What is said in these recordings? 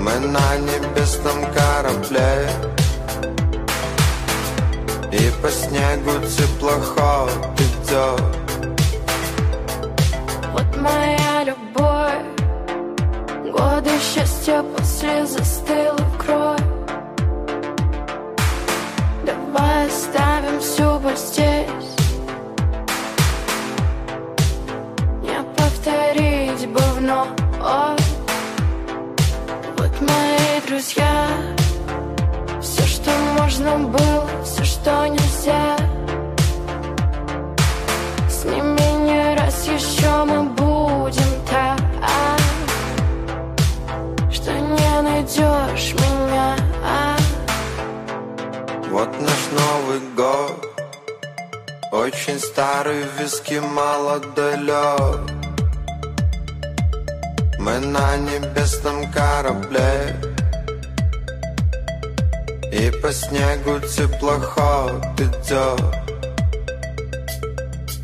Мы на небесном корабле. И по снегу теплоход идет. Вот моя любовь. Годы счастья после застыла кровь. Давай оставим всю боль здесь. Не повторить бы вновь друзья. Все, что можно было, все, что нельзя. С ними не раз еще мы будем так. Что не найдешь меня. Вот наш Новый год. Очень старый виски молодолет Мы на небесном корабле И по снегу теплоход идет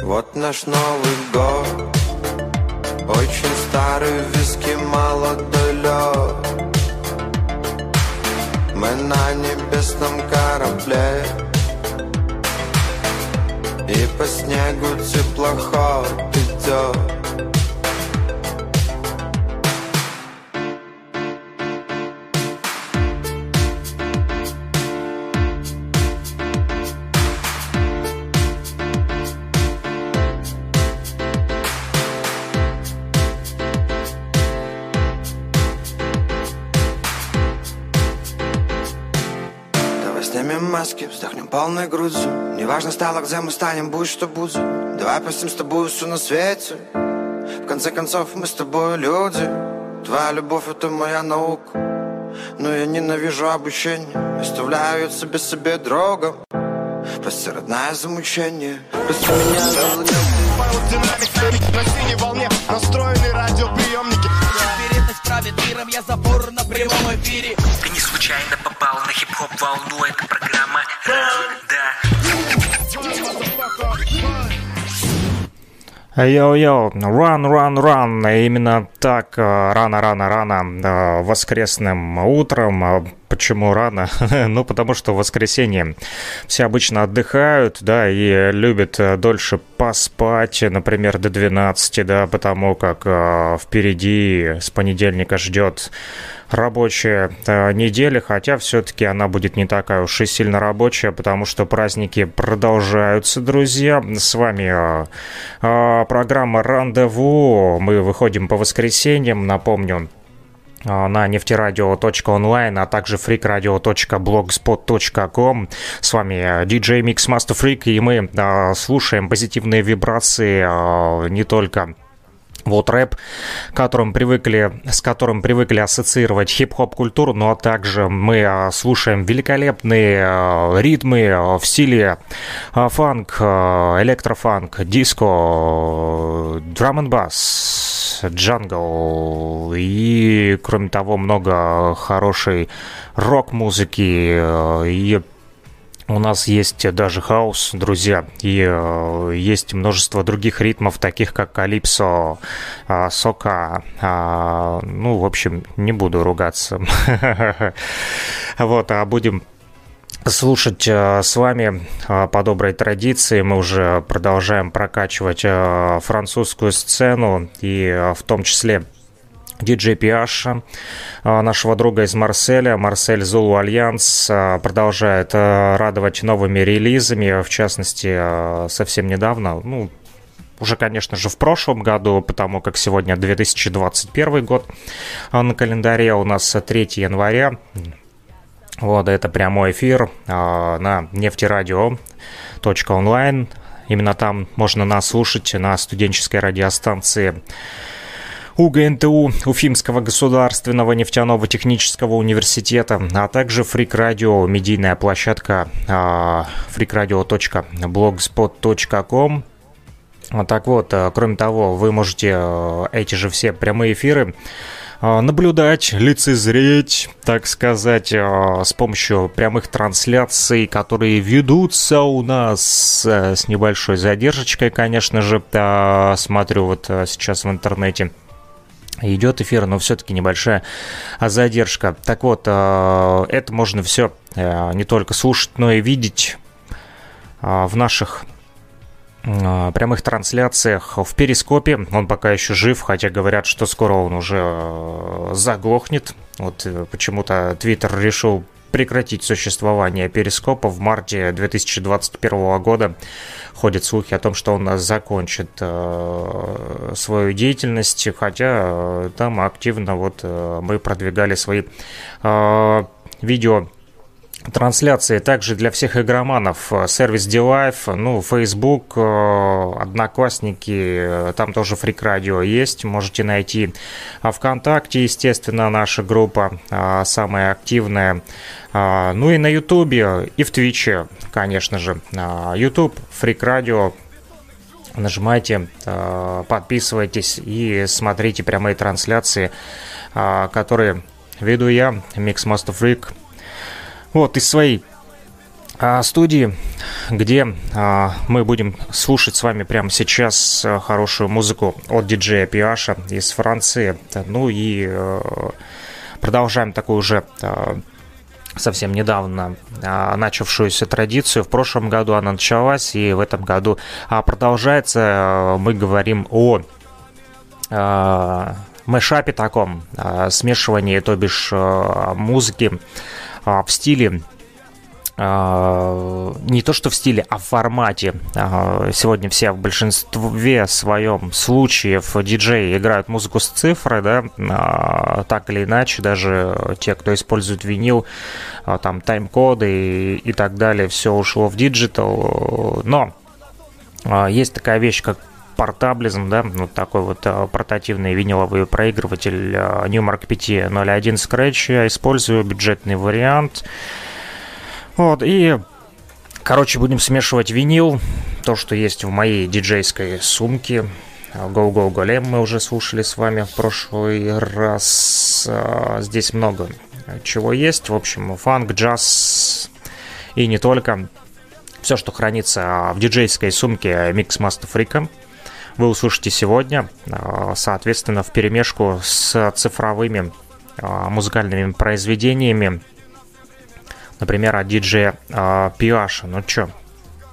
Вот наш Новый год. Очень старый виски молодолет Мы на небесном корабле. И по снегу теплоход идет полной грудью. Неважно стало, где мы станем, будь что будет. Давай простим с тобой все на свете. В конце концов, мы с тобой люди. Твоя любовь — это моя наука. Но я ненавижу обучение. Оставляю себе себе другом. Прости, родная, за мучение. Прости меня за динамик на синей волне. Настроены радиоприемники. Вероятность правит миром, я забор на прямом эфире. Ты не случайно попал на хип-хоп волну, это программа Yo-yo, run, run, run. Именно так э, рано-рано-рано э, воскресным утром. Почему рано? ну, потому что в воскресенье все обычно отдыхают, да, и любят э, дольше поспать, например, до 12, да, потому как э, впереди с понедельника ждет рабочая э, неделя, хотя все-таки она будет не такая уж и сильно рабочая, потому что праздники продолжаются, друзья. С вами э, э, программа «Рандеву». Мы выходим по воскресеньям, напомню, на нефтерадио.онлайн, а также freakradio.blogspot.com. С вами диджей Микс Master Freak, и мы э, слушаем позитивные вибрации э, не только вот рэп, которым привыкли, с которым привыкли ассоциировать хип-хоп культуру, но также мы а, слушаем великолепные а, ритмы а, в стиле а, фанк, а, электрофанк, диско, драм н бас, джангл и, кроме того, много хорошей рок-музыки и у нас есть даже хаос, друзья, и э, есть множество других ритмов, таких как калипсо, э, сока. э, ну, в общем, не буду ругаться. Вот, а будем слушать э, с вами э, по доброй традиции. Мы уже продолжаем прокачивать э, французскую сцену, и в том числе диджей Пиаша, нашего друга из Марселя. Марсель Зулу Альянс продолжает радовать новыми релизами, в частности, совсем недавно, ну, уже, конечно же, в прошлом году, потому как сегодня 2021 год на календаре у нас 3 января. Вот, это прямой эфир э, на нефтерадио.онлайн. Именно там можно нас слушать на студенческой радиостанции УГНТУ Уфимского государственного нефтяного технического университета, а также Фрик Радио, медийная площадка freakradio.blogspot.com. Так вот, а, кроме того, вы можете а, эти же все прямые эфиры а, наблюдать, лицезреть, так сказать, а, с помощью прямых трансляций, которые ведутся у нас э, с небольшой задержкой, конечно же. А, Смотрю вот а, сейчас в интернете идет эфир, но все-таки небольшая задержка. Так вот, это можно все не только слушать, но и видеть в наших прямых трансляциях в Перископе. Он пока еще жив, хотя говорят, что скоро он уже заглохнет. Вот почему-то Твиттер решил прекратить существование Перископа в марте 2021 года. Ходят слухи о том, что он закончит э, свою деятельность, хотя э, там активно вот э, мы продвигали свои э, видео трансляции также для всех игроманов. Сервис DLive, ну, Facebook, э, Одноклассники, там тоже Freak Radio есть, можете найти. А ВКонтакте, естественно, наша группа самая активная. А, ну и на Ютубе, и в Твиче, конечно же. А, YouTube, Freak Radio, нажимайте, подписывайтесь и смотрите прямые трансляции, которые веду я, Mix Master Freak, вот из своей а, студии, где а, мы будем слушать с вами прямо сейчас а, хорошую музыку от диджея Пиаша из Франции. Ну и а, продолжаем такую уже а, совсем недавно а, начавшуюся традицию. В прошлом году она началась, и в этом году а, продолжается. А, мы говорим о а, мэшапе таком, а, смешивании, то бишь а, музыки а, в стиле а, не то что в стиле, а в формате. А, сегодня все в большинстве своем случаев диджеи играют музыку с цифрой, да, так или иначе, даже те, кто использует винил, там тайм-коды и, и так далее, все ушло в digital. Но есть такая вещь, как портаблизм, да, вот такой вот а, портативный виниловый проигрыватель а, Newmark 501 Scratch. Я использую бюджетный вариант. Вот, и, короче, будем смешивать винил, то, что есть в моей диджейской сумке. Go Go Golem мы уже слушали с вами в прошлый раз. А, здесь много чего есть. В общем, фанк, джаз и не только. Все, что хранится в диджейской сумке Mix Master Freak вы услышите сегодня, а, соответственно, в перемешку с цифровыми а, музыкальными произведениями, например, от диджея Пиаша. Ну чё,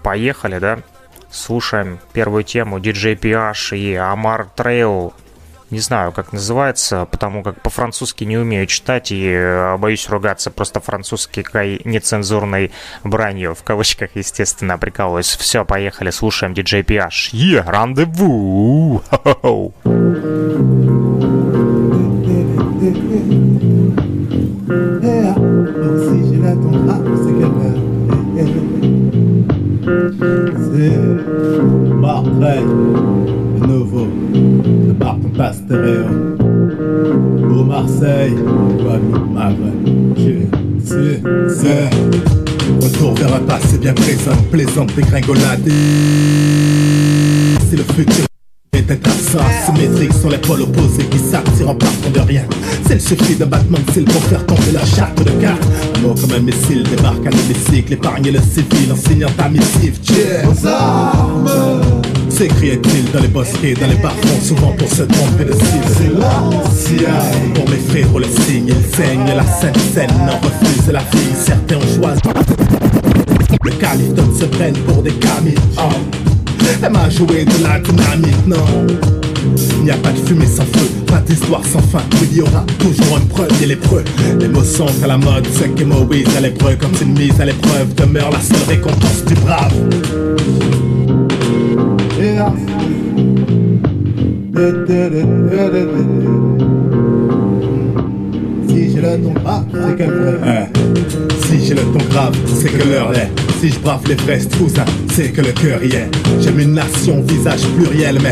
поехали, да? Слушаем первую тему диджей Пиаш и Амар Трейл не знаю, как называется, потому как по-французски не умею читать и э, боюсь ругаться просто французской нецензурной бранью, в кавычках, естественно, прикалываюсь. Все, поехали, слушаем диджей PH. Е, рандеву! Ton pastéréo. Au Marseille, Maghreb, c'est, c'est. Retour vers un passé bien présent, plaisante dégringolade. C'est le futur est ça symétrique sur les pôles opposés qui s'attirent en partant de rien. C'est le suffit d'un battement de pour faire tomber la charte de cartes. Un mot comme un missile débarque à l'hémicycle, épargner le civil en signant ta missive. Aux armes S'écriait-il dans les bosquets, dans les bas souvent pour se tromper de cible. C'est l'ancien. Pour mes frères, le signe, ils saignent la scène scène, en refuse la vie. Certains ont choisi. Le calife se prennent pour des camis. Elle m'a joué de la dynamite, non il n'y a pas de fumée sans feu, pas d'histoire sans fin. il y aura toujours une preuve et l'épreuve. Les mots sont à la mode, c'est que Moïse à l'épreuve, comme une mise à l'épreuve, demeure la seule récompense du brave. Si j'ai le ton grave, c'est que Si j'ai le ton grave, c'est que l'heure est. Si je brave les fesses, tout ça, c'est que le cœur y est. J'aime une nation, visage pluriel, mais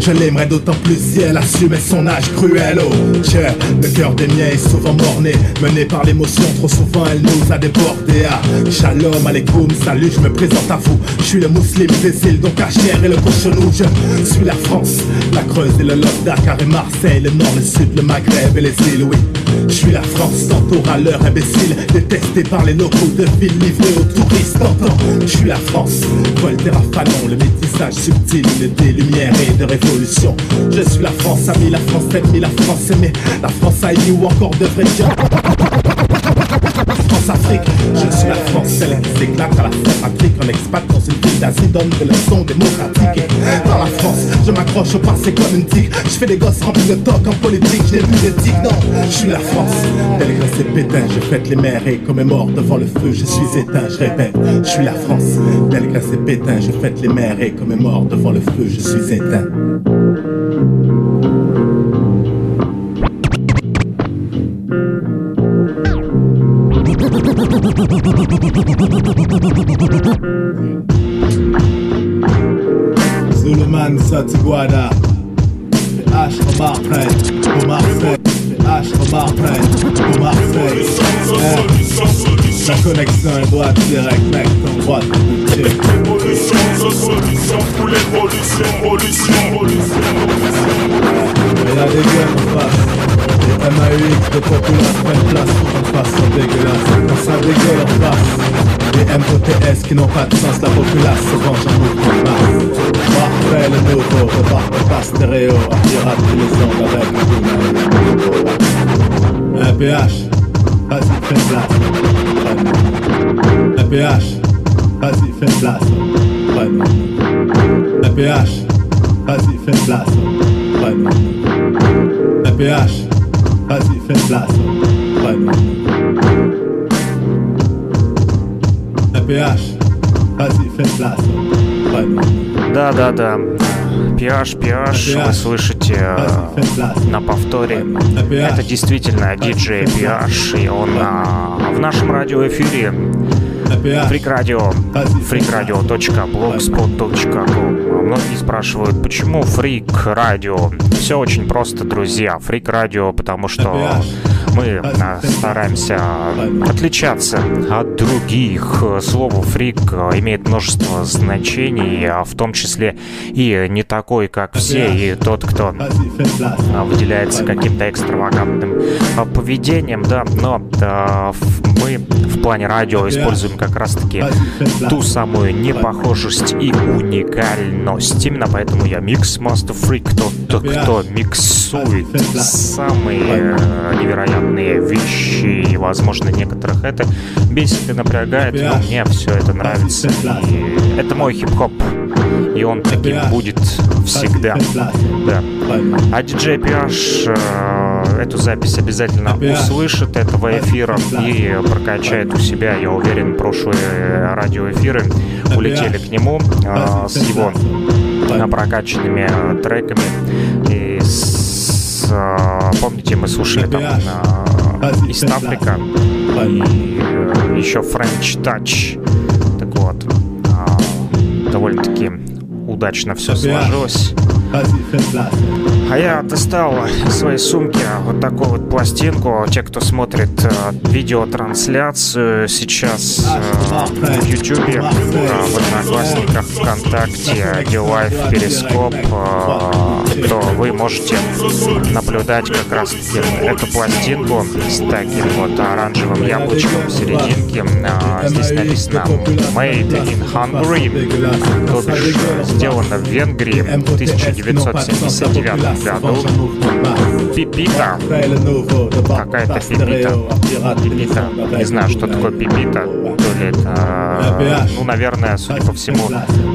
je l'aimerais d'autant plus si elle assumait son âge cruel. Oh, tiens, le cœur des miens est souvent morné, mené par l'émotion, trop souvent elle nous a débordés. Ah, shalom, alaikum, salut, je me présente à vous. Je suis le musulman des îles, donc Cachère et le cochonou. Je suis la France, la Creuse et le Lot, Dakar et Marseille, le Nord, le Sud, le Maghreb et les îles, oui. Je suis la France s'entoure à l'heure imbécile Détesté par les locaux de ville livrés aux touristes T'entends, je suis la France Voltaire à Fanon, le métissage subtil Des lumières et de Je suis la France amie, la France ennemie, la France aimée La France haïe ou encore devrait dire Je suis la France, celle qui s'éclate à la Patrick en expat dans une ville d'Asie, donne des leçons démocratiques. Dans la France, je m'accroche au passé comme une tique. Je fais des gosses remplis de toc en politique, j'ai des tics, non, je suis la France. Que c'est pétain, je fête les mers et mort devant le feu, je suis éteint, je répète, je suis la France. Tel que c'est pétain, je fête les mers et mort devant le feu, je suis éteint. Qui n'ont pas de sens, PH, PH, вы слышите э, на повторе. Это действительно DJ PH, и он а, в нашем радиоэфире. Фрикрадио, freakradio.blogspot.com Многие спрашивают, почему фрик радио? Все очень просто, друзья. Фрик радио, потому что мы стараемся отличаться от других. Слово «фрик» имеет множество значений, а в том числе и не такой, как все, и тот, кто выделяется каким-то экстравагантным поведением, да, но мы в плане радио используем как раз-таки ту самую непохожесть и уникальность. Именно поэтому я микс Master Freak, тот, кто миксует самые невероятные странные вещи, и, возможно, некоторых это бесит и напрягает, но мне все это нравится. И это мой хип-хоп, и он таким будет всегда. Да. А диджей PH э, эту запись обязательно услышит этого эфира и прокачает у себя, я уверен, прошлые радиоэфиры улетели к нему э, с его прокачанными треками и с, э, помните, мы слушали там East Africa и еще French Touch. Так вот, довольно-таки удачно все сложилось. А я достал из своей сумки вот такую вот пластинку. Те, кто смотрит э, видеотрансляцию сейчас э, в YouTube, э, в Одноклассниках, ВКонтакте, Дилайф, Перископ, э, то вы можете наблюдать как раз эту пластинку с таким вот оранжевым яблочком в серединке. Э, здесь написано Made in Hungary, то бишь сделано в Венгрии в 1979 году. Пипита. Какая-то пипита. Пипита. Не знаю, что такое пипита. То ли это, ну, наверное, судя по всему,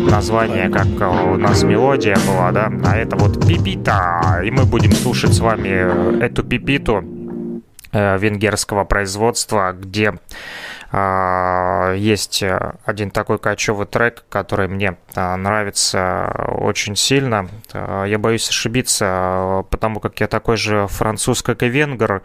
название, как у нас мелодия была, да, а это вот пипита. И мы будем слушать с вами эту пипиту э, венгерского производства, где есть э, один такой кочевый трек, который мне а, нравится очень сильно. А, я боюсь ошибиться, потому как я такой же француз, как и венгер.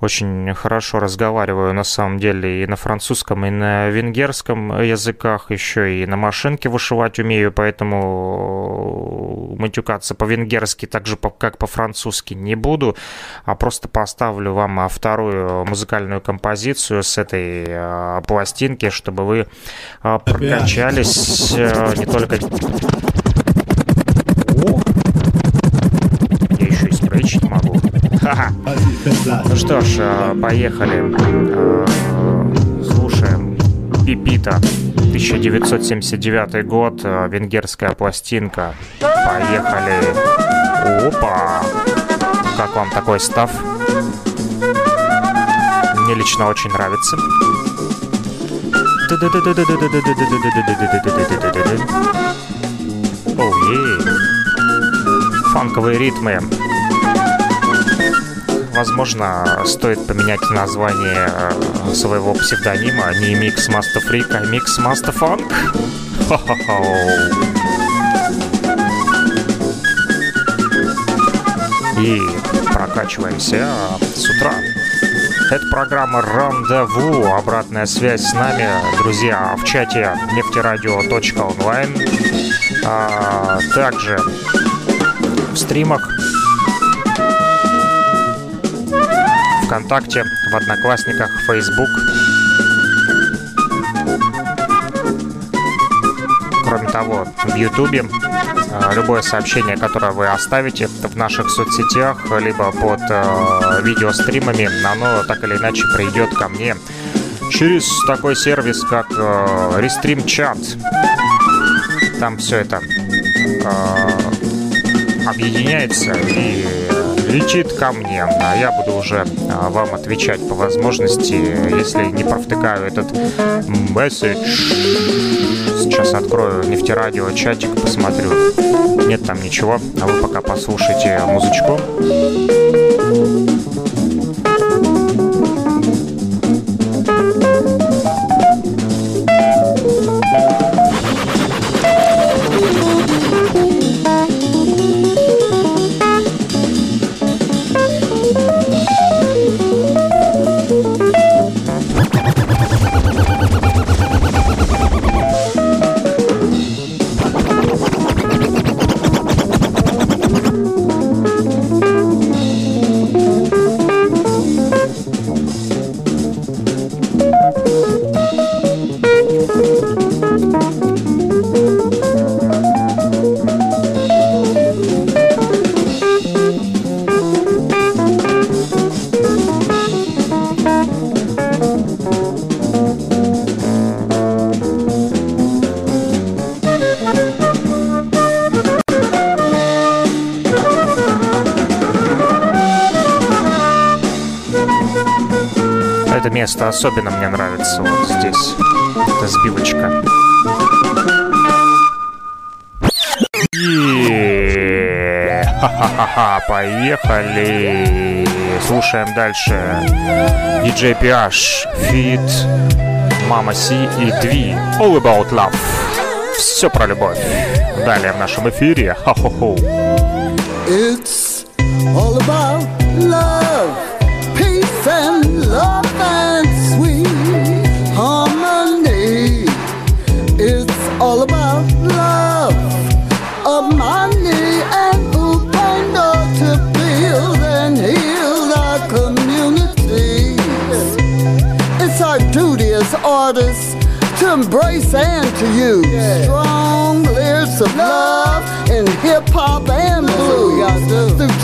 Очень хорошо разговариваю на самом деле и на французском, и на венгерском языках, еще и на машинке вышивать умею, поэтому матюкаться по-венгерски так же, как по-французски не буду, а просто поставлю вам вторую музыкальную композицию с этой пластинки, чтобы вы а, прокачались э, не только... Еще и спрейчить могу. Ну что ж, э, поехали. Э, слушаем Пипита. 1979 год, э, венгерская пластинка. Поехали. Опа! Как вам такой став? Мне лично очень нравится. Фанковые ритмы возможно, стоит поменять название э, своего псевдонима не Mix Master Freak, а Mix Master Funk. И прокачиваемся с утра. Это программа «Рандеву». Обратная связь с нами, друзья, в чате нефтерадио.онлайн. А также в стримах ВКонтакте, в Одноклассниках, Facebook. Кроме того, в Ютубе э, любое сообщение, которое вы оставите в наших соцсетях, либо под э, видеостримами, оно так или иначе придет ко мне через такой сервис, как э, Restream Chat. Там все это объединяется и летит ко мне, а я буду уже а, вам отвечать по возможности, если не провтыкаю этот месседж. Сейчас открою нефтерадио чатик, посмотрю. Нет там ничего, а вы пока послушайте музычку. Место особенно мне нравится вот здесь. Это сбивочка. Ха-ха-ха, поехали. Слушаем дальше. DJ PH, Fit, Мама Си и Дви. All About Love. Все про любовь. Далее в нашем эфире. Ха-хо-хо. It's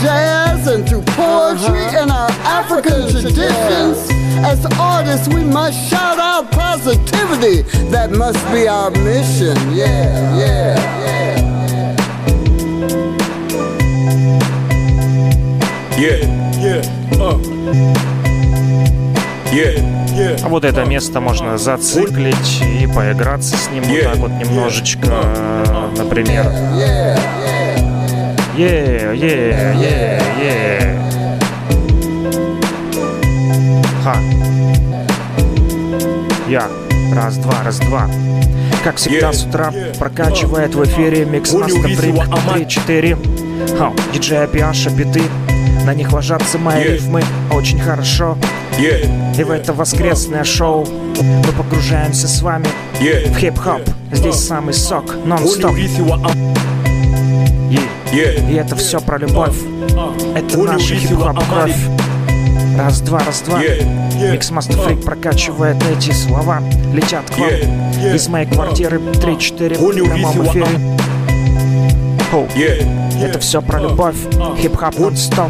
jazz and through poetry uh-huh. and our African traditions. As artists, we must shout out positivity. That must be our mission. Yeah, yeah, yeah. Yeah, yeah, uh. Yeah, yeah. А вот это место можно зациклить и поиграться с ним вот так вот немножечко, yeah. например. Yeah, yeah, yeah, yeah, yeah. Ха. Я. Раз, два, раз, два. Как всегда с утра прокачивает в эфире Микс Master Freak 3-4. Ха, диджей Апиаша, биты. На них ложатся мои рифмы очень хорошо. И в это воскресное шоу мы погружаемся с вами в хип-хоп. Здесь самый сок, нон-стоп. И это все про любовь. Это наша хип-хоп кровь. Раз, два, раз, два. Миксмастер Фрик прокачивает эти слова. Летят к вам из моей квартиры 3-4 в прямом эфире. Оу. Это все про любовь. Хип-хоп нон-стоп.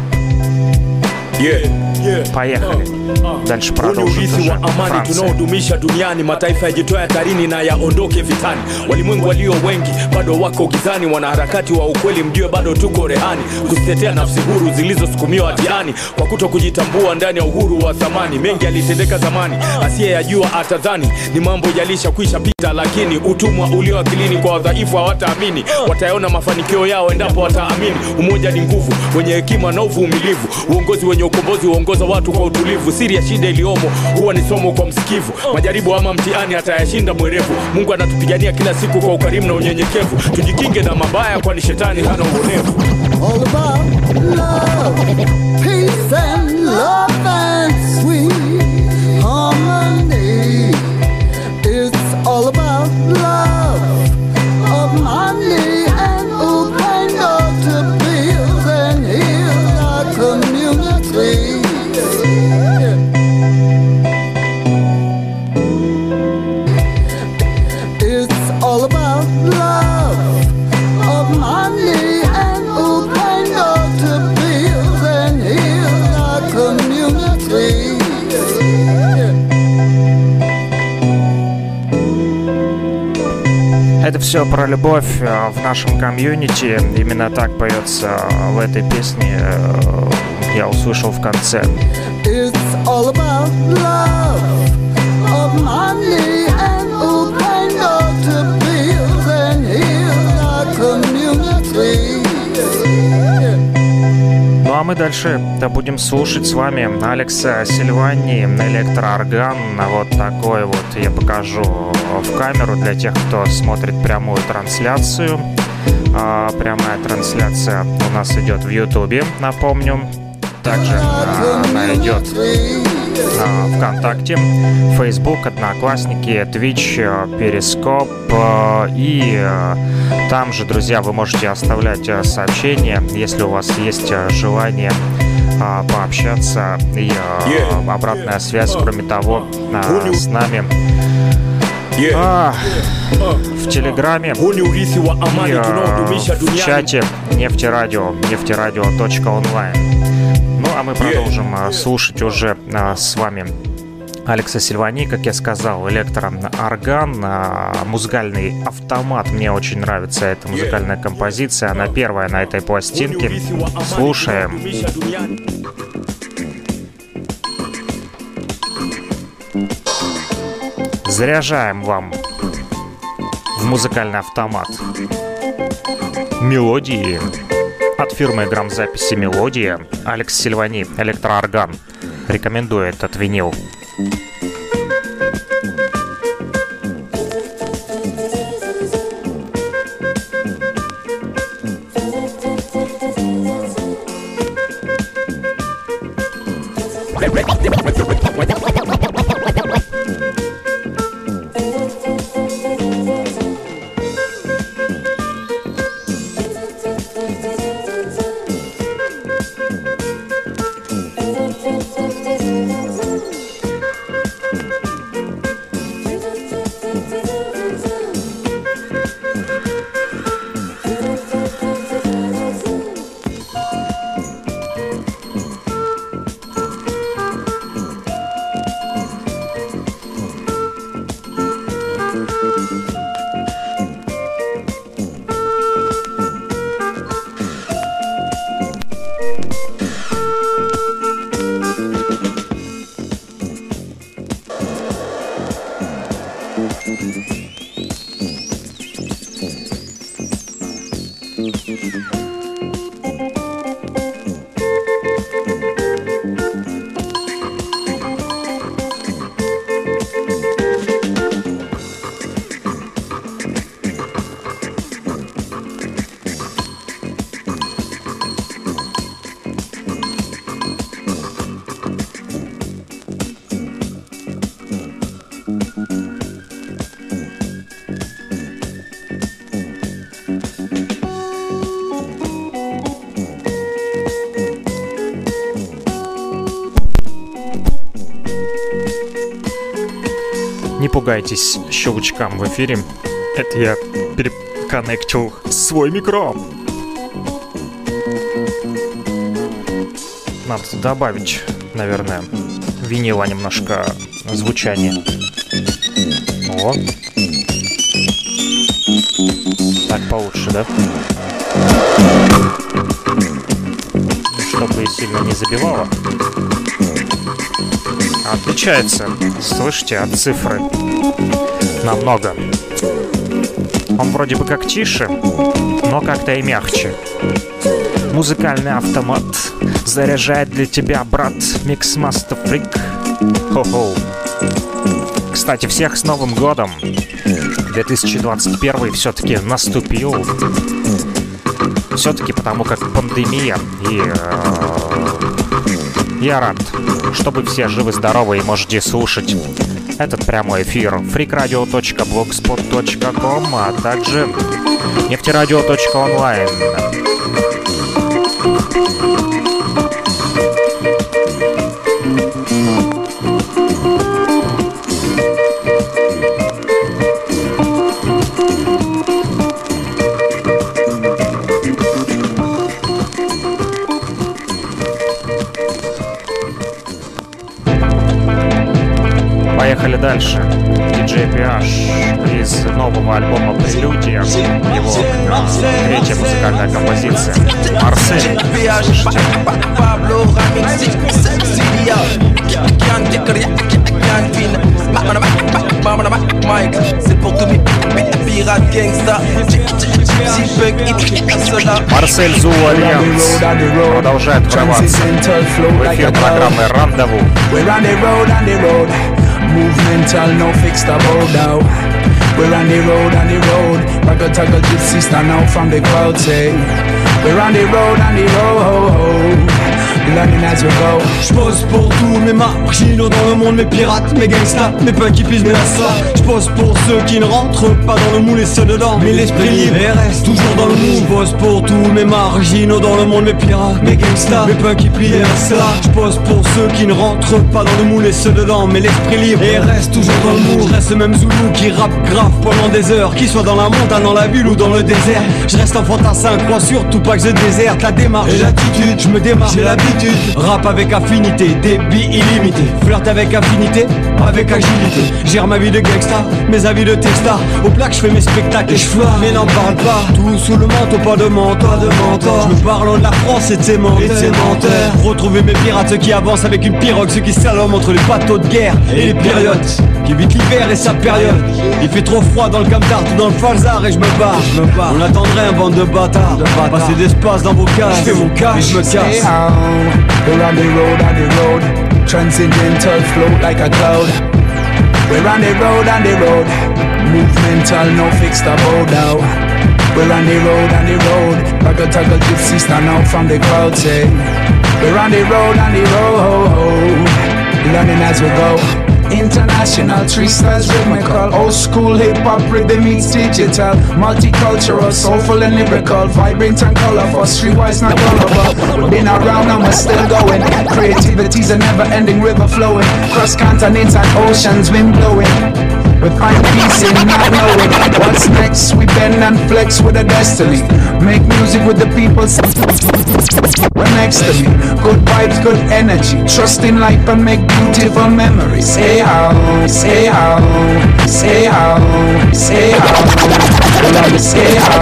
Поехали. ule urithi wa amani tunaodumisha duniani. Mataifa yajitoa hatarini na yaondoke vitani. Walimwengu walio wengi bado wako gizani. Wanaharakati wa ukweli, mjue bado tuko rehani kuzitetea nafsi huru zilizosukumiwa tiani kwa kuto kujitambua ndani ya uhuru wa thamani. Mengi yalitendeka zamani, asiye yajua atadhani ni mambo yalisha kuisha pita, lakini utumwa ulio akilini kwa wadhaifu hawataamini. Watayaona mafanikio yao endapo wataamini. Umoja ni nguvu, wenye hekima na uvumilivu, uongozi wenye ukombozi huongoza watu kwa utulivu Siri ya shida iliyomo huwa ni somo kwa msikivu, majaribu ama mtihani atayashinda mwerevu. Mungu anatupigania kila siku kwa ukarimu na unyenyekevu. Tujikinge na mabaya, kwani shetani hana uonevu. all about все про любовь э, в нашем комьюнити. Именно так поется э, в этой песне. э, Я услышал в конце. It's all about love дальше да, будем слушать с вами Алекса Сильвани, электроорган. Вот такой вот я покажу в камеру для тех, кто смотрит прямую трансляцию. А, Прямая трансляция у нас идет в Ютубе, напомню. Также а, она идет ВКонтакте, Facebook, Одноклассники, Twitch, э, Перископ. э, И э, там же, друзья, вы можете оставлять сообщения, если у вас есть желание а, пообщаться и обратная связь, кроме того, а, с нами. А, в Телеграме и в чате нефтерадио, нефтерадио.онлайн. А мы продолжим э, слушать уже э, с вами Алекса Сильвани, как я сказал, электроорган, э, музыкальный автомат. Мне очень нравится эта музыкальная композиция. Она первая на этой пластинке. Слушаем. Заряжаем вам в музыкальный автомат мелодии от фирмы грамзаписи «Мелодия» Алекс Сильвани, электроорган. Рекомендую этот винил. Пугайтесь щелчкам в эфире. Это я переконнектил свой микро. Надо добавить, наверное, винила немножко звучания. О. Так получше, да? Чтобы сильно не забивало. Отличается, слышите, от цифры. Намного. Он вроде бы как тише, но как-то и мягче. Музыкальный автомат заряжает для тебя, брат, Mixmaster Freak. Хо-хо. Кстати, всех с Новым годом! 2021 все-таки наступил. Все-таки потому как пандемия и э, я рад, все живы-здоровы и можете слушать этот прямой эфир freakradio.blogspot.com, а также нефтерадио.онлайн. Поехали дальше. DJ PH из нового альбома «Прелюдия». Его третья музыкальная композиция. Марсель. Марсель Зу Альянс продолжает врываться в эфир программы «Рандеву». Movemental, no fixed about now. We're on the road, on the road. Like a tagga gypsy stand out from the crowd, say. We're on the road, on the road. Learning as we go. J'pose pour tous mes marginaux dans le monde, mes pirates, mes gangsters, mes punky pisent, mes lassas. J'pose pour ceux qui ne rentrent pas dans le moule et ceux dedans. Mais l'esprit libre et reste toujours dans le moule. J'pose pour tous mes marginaux dans le monde, mes pirates, mes gangsters, mes punky plient et lassas. J'pose pour ceux qui ne rentrent pas dans le moule et ceux dedans. Mais l'esprit libre et reste toujours dans le moule. J'reste ce même Zoulou qui rappe grave pendant des heures. Qu'il soit dans la montagne, dans la ville ou dans le désert. Je reste un fantassin, crois surtout pas que je déserte. La démarche et l'attitude, je me démarre, j'ai l'habitude. Rap avec affinité, débit illimité. Flirt avec affinité, avec agilité. Gère ma vie de gangsta, mes avis de texta. Au plaque, je fais mes spectacles et je flotte. Mais n'en parle pas, tout sous le manteau, pas de mentor, de mentor. Je me parle de la France et de ses menteurs. Retrouver mes pirates, ceux qui avancent avec une pirogue, ceux qui salomment entre les bateaux de guerre et les périodes. Qui évitent l'hiver et sa période. Il fait trop froid dans le Camtard ou dans le Falzar et je me barre, je me barre. On attendrait un bande de bâtards. Passer d'espace dans vos cases. Je fais mon cash et je me casse. Transcendental float like a cloud. We're on the road, on the road. Movemental, no fixed about now. We're on the road, on the road. Ragga tagga gypsy stand out from the crowd, say. We're on the road, on the road. Learning as we go. International, three styles rhythmical Old school hip-hop rhythm meets digital Multicultural, soulful and lyrical Vibrant and colorful, streetwise not gullible. Been around and we're still going. Creativity's a never-ending river flowing Cross continents and oceans, wind blowing we find peace in not knowing what's next. We bend and flex with a destiny. Make music with the people next to me. Good vibes, good energy. Trust in life and make beautiful memories. Say how, say how, say how, say how. Say how.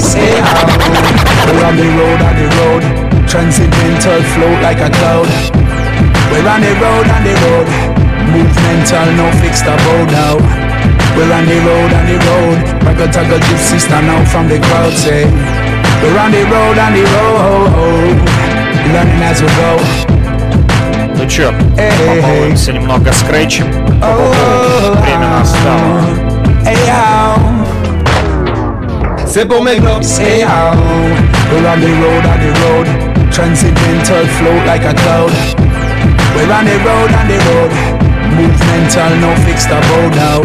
Say how. On the road, on the road. Transcendental float like a cloud. We're on the road, on the road. Movemental, no fixed about now. We're on the road, on the road. Ragga tagga gypsy stand out from the crowd, say. We're on the road, on the road. Learning as we go. Ну чё, побалуемся немного скретчем. Время настало. C'est pour mes globes, say how We're on the road, on the road Transcendental float like a cloud We're on the road, on the road Movemental, no fixed about now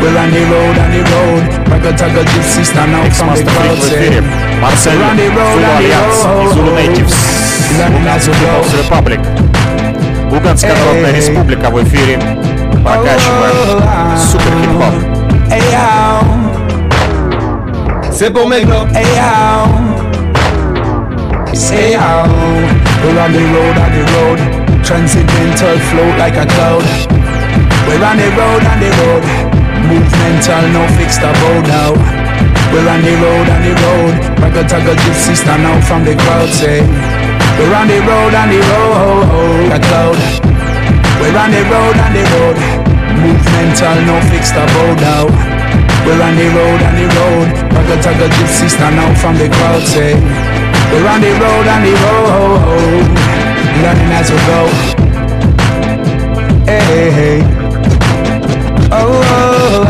We're on the road, on the road Ragga tagga gypsy stand out from the Миксмастер Фрик crowd в say эфире. Марсель We're on the road, Зулу on the Альянс и road. Зулу Нейтивс. Learning as we go. People's Republic. Луганская Народная Республика в эфире. Прокачиваем супер хип-хоп. Hey how C'est pour mes globes. Hey how Say how we're on the road, on the road, transcendental float like a cloud. We're on the road, on the road, movemental, no fixed abode now. We're on the road, on the road, Ragga tagga gypsy stand out from the crowd, say. We're on the road, on the road, a cloud. We're on the road, on the road, movemental, no fixed abode now. We're on the road, on the road, Ragga tagga gypsy stand out from the crowd, say. We're on the road, on the road, learning as we go. Hey, hey, hey. Oh, oh, oh,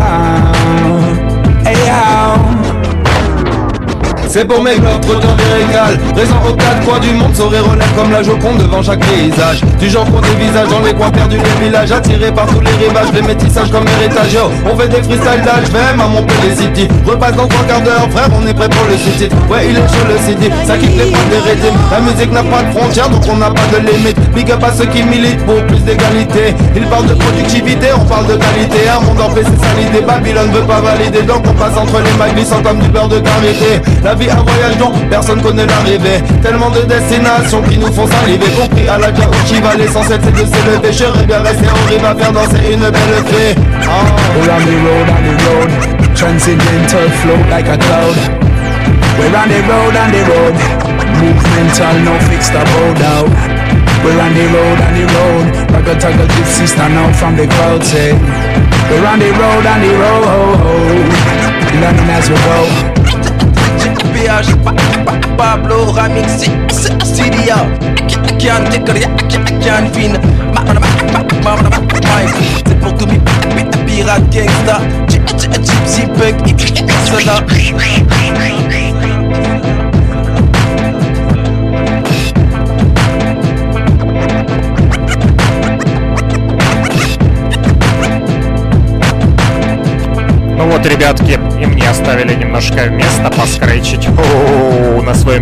C'est pour mes globes, retour régal Présent aux quatre coins du monde, sourire relève comme la joconde devant chaque paysage. Du genre qu'on des visages dans les coins perdus des villages Attirés par tous les rivages, les métissages comme héritage Yo, On fait des freestyles d'âge, même à Montpellier City Repasse dans trois quarts d'heure, frère, on est prêt pour le city. Ouais, il est chaud le city, ça quitte les points des rythmes La musique n'a pas de frontières, donc on n'a pas de limite. Big up à ceux qui militent pour plus d'égalité. Ils parlent de productivité, on parle de qualité. Un monde en paix, c'est ça l'idée, Babylone veut pas valider Donc on passe entre les mailles glissant comme du beurre de karité La vie un voyage dont personne connaît l'arrivée Tellement de destinations qui nous font saliver Compris à la Kao qui va l'essentiel c'est de s'élever J'aurais bien resté en rive à faire danser une belle fée oh. We're on the road, on the road, transcendental float like a cloud. We're on the road, on the road, movemental, no fixed abode out. We're on the road, on the road, Ragga tagga gypsy stand out from the crowd, say. We're on the road, on the road, learning as we go. PH Pablo Ramix Syria Kian Tekria Kian Fin C'est pour tous mes pirates gangsta. Gypsy Bug Cela Ну вот, ребятки, и мне оставили немножко места поскречить. На своем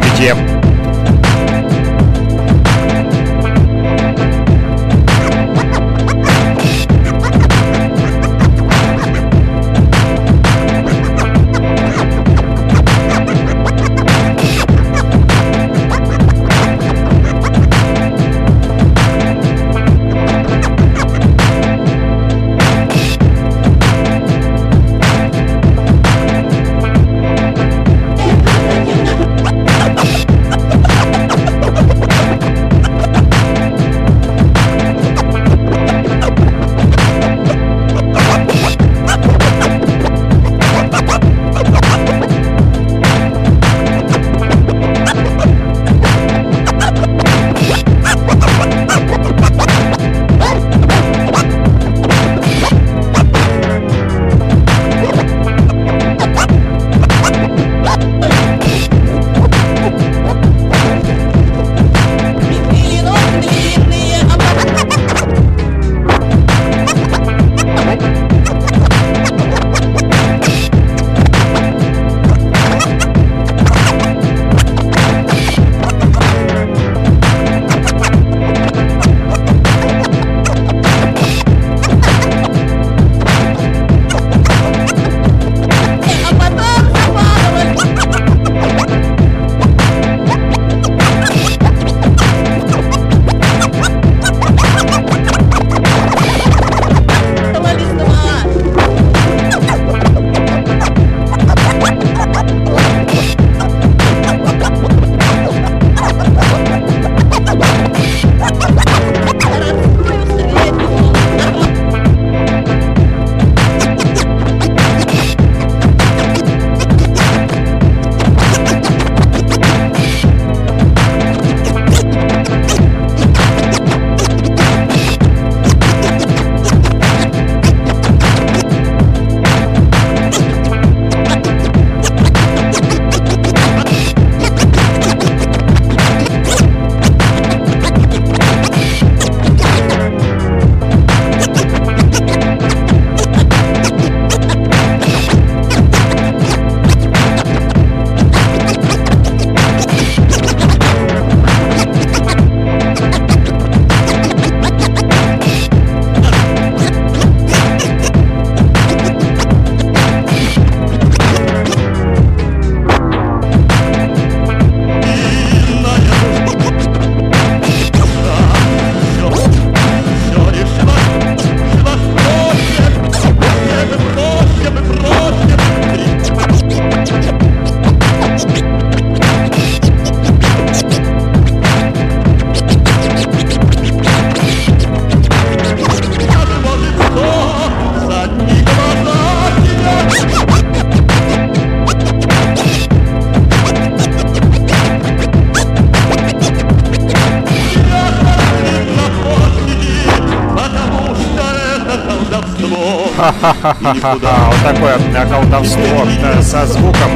бите. Вот такое колдовство со звуком.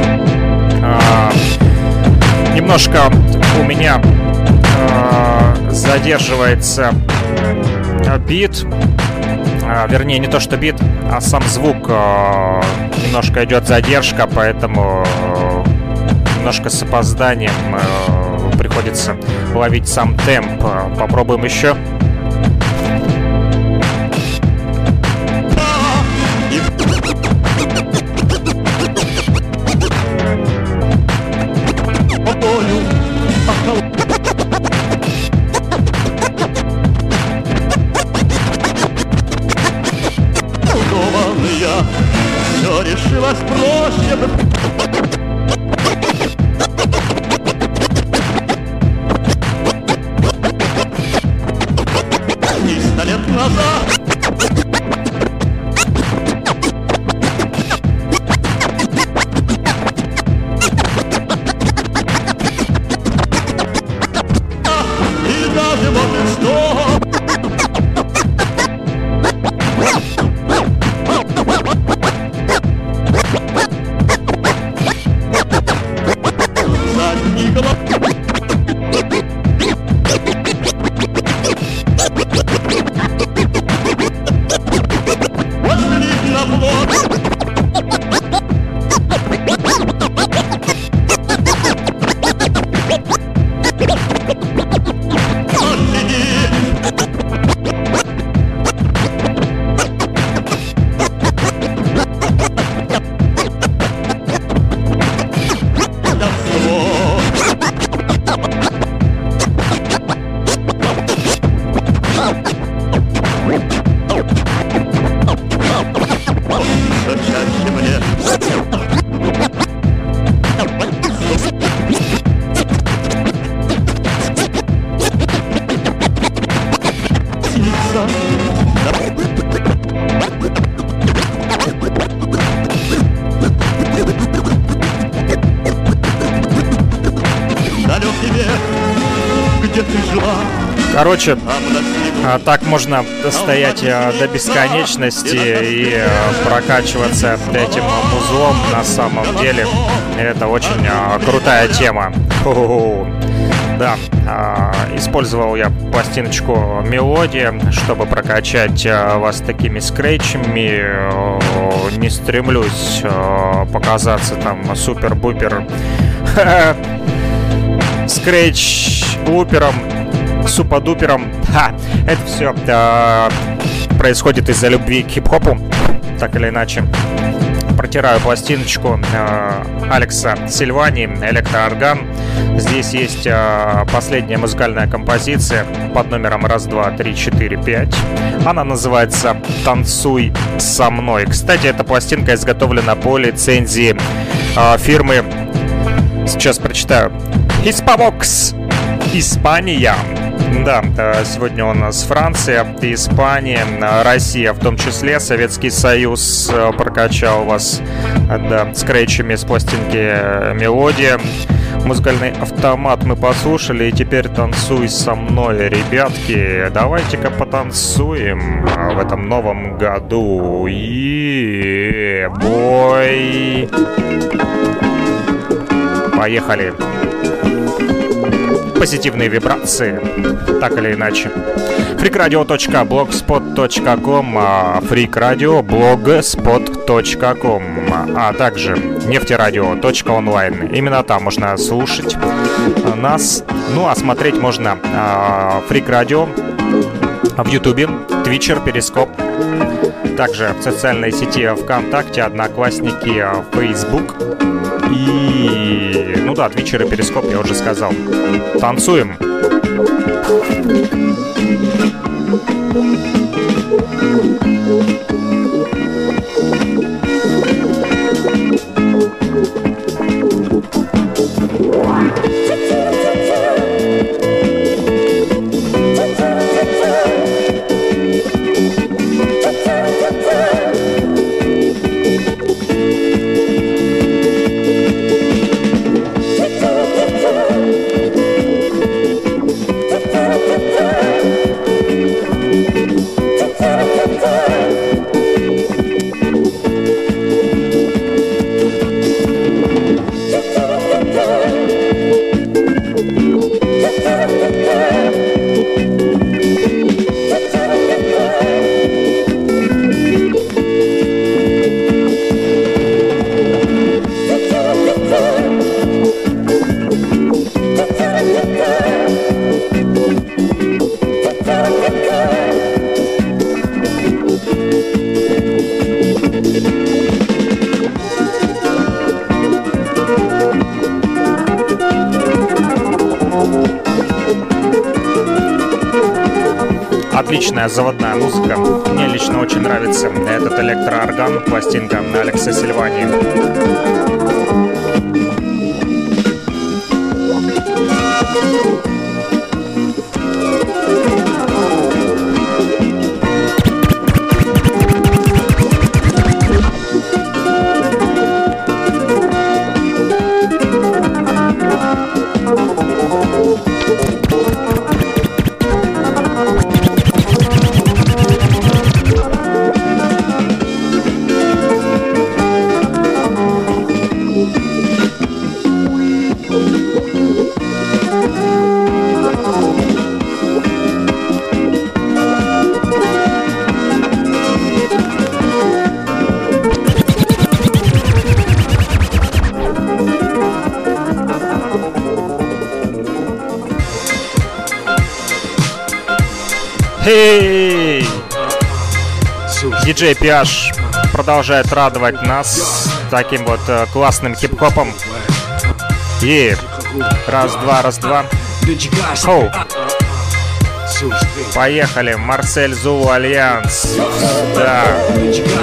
А, немножко у меня а, задерживается бит. А, вернее, не то что бит, а сам звук. Немножко идет задержка, поэтому немножко с опозданием приходится ловить сам темп. Попробуем еще. Так можно стоять а, до бесконечности и а, прокачиваться этим музлом на самом деле. Это очень а, крутая тема. Хо-хо-хо. Да, а, использовал я пластиночку мелодия, чтобы прокачать а, вас такими скретчами. Не стремлюсь а, показаться там супер-бупер скретч лупером супа-дупером. Ха, это все происходит из-за любви к хип-хопу, так или иначе. Протираю пластиночку э, Алекса Сильвани, электроорган. Здесь есть э, последняя музыкальная композиция под номером раз, два, три, четыре, пять. Она называется «Танцуй со мной». Кстати, эта пластинка изготовлена по лицензии э, фирмы Сейчас прочитаю. Hispavox. Испания. Да, э, сегодня у нас Франция, Испания, э, Россия, в том числе Советский Союз э, прокачал вас, да, скретчами с пластинки «Мелодия». Музыкальный автомат мы послушали, и теперь танцуй со мной, ребятки. Давайте-ка потанцуем в этом новом году. И бой. Поехали. Позитивные вибрации, так или иначе. freakradio.blogspot.com freakradio.blogspot.com а также нефтерадио.онлайн. Именно там можно слушать нас. Ну, а смотреть можно Фрик Радио в Ютубе, Твичер, Перископ. Также в социальной сети ВКонтакте, Одноклассники, Facebook. И, ну да, Твичер и Перископ я уже сказал. Танцуем. Thank Пиаш продолжает радовать нас таким вот э, классным хип-хопом. И раз-два, раз-два. Хоу. Поехали, Марсель Зулу Альянс. Да.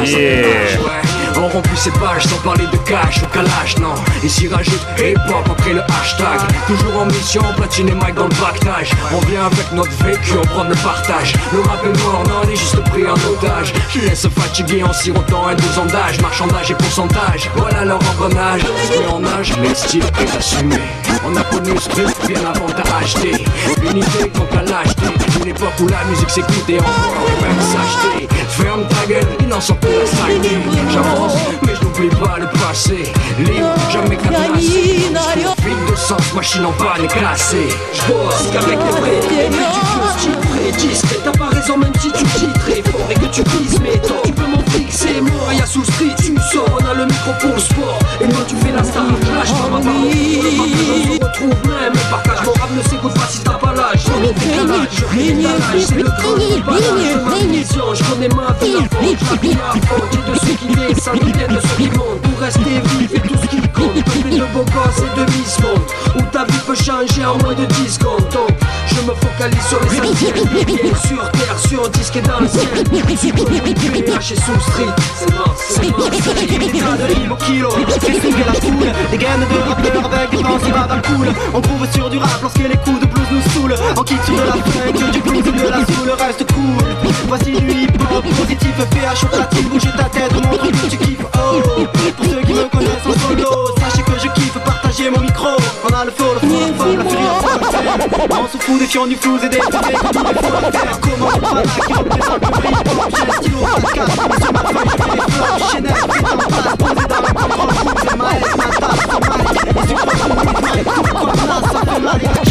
И... On remplit ces pages sans parler de cash ou calage, non. Ici rajoute hip-hop après le hashtag. Toujours en mission, platine et mic dans le pactage. On vient avec notre vécu, on prend le partage. Le rap est mort, non, on est juste pris en otage. Je laisse fatiguer en sirotant un deux ans. Marchandage et pourcentage, voilà leur engrenage. Ce en âge, mais le style est assumé. On a connu ce truc bien avant acheté. Une idée contre la lâcheté. Une époque où la musique encore et même s'acheter. Ferme ta gueule, il en sort de la saleté. Mais je n'oublie pas le passé. Libre, jamais cadenassé. De sens, machine en panne classée. J'bosse qu'avec les vrais. Mais tu peux titré, discret. T'as pas raison, même si tu titrais fort et que tu vises mes temps. Tu peux m'en fixer, moi, y'a sous street, tu sors. On a le micro pour le sport. Et moi, tu fais la star. Lâche pas ma parole. On se retrouve même. Partage mon rap ne s'écoute pas si t'as pas l'âge. Je l'étalage. C'est le mission, je connais ma vie. Je la. J'ai de ceux qui qui viennent de ceux qui montent. Pour rester vif et tout ce qui compte. De beaux gosses et de Où ta vie peut changer en moins de 10 secondes. Donc, je me focalise sur les sur terre, sur disque et dans le ciel. PH et sous street. C'est mort, c'est mort. de Lille au kilo, distribuer la foule Des gaines de rappeurs avec des pensées bavard cool. On trouve sur du rap lorsque les coups de blues nous saoulent. On quitte sur de la funk, du blues et de la soul. Reste cool, voici du hip hop Positif, PH au platine, bouge ta tête, montre que tu kiffes. Oh, pour ceux qui me connaissent en solo Sachez pas le flow, le flow, le flow, On s'en fout des fions du flou et des poupées Comment on parle qui représente le prix J'ai un stylo, un casque, sur ma feuille je mets les fleurs Chanel, c'est en face, posé dans la grande robe C'est ma haine, ma tasse, c'est ma haine Et sur le fond, c'est ma haine Tout le monde ça fait mal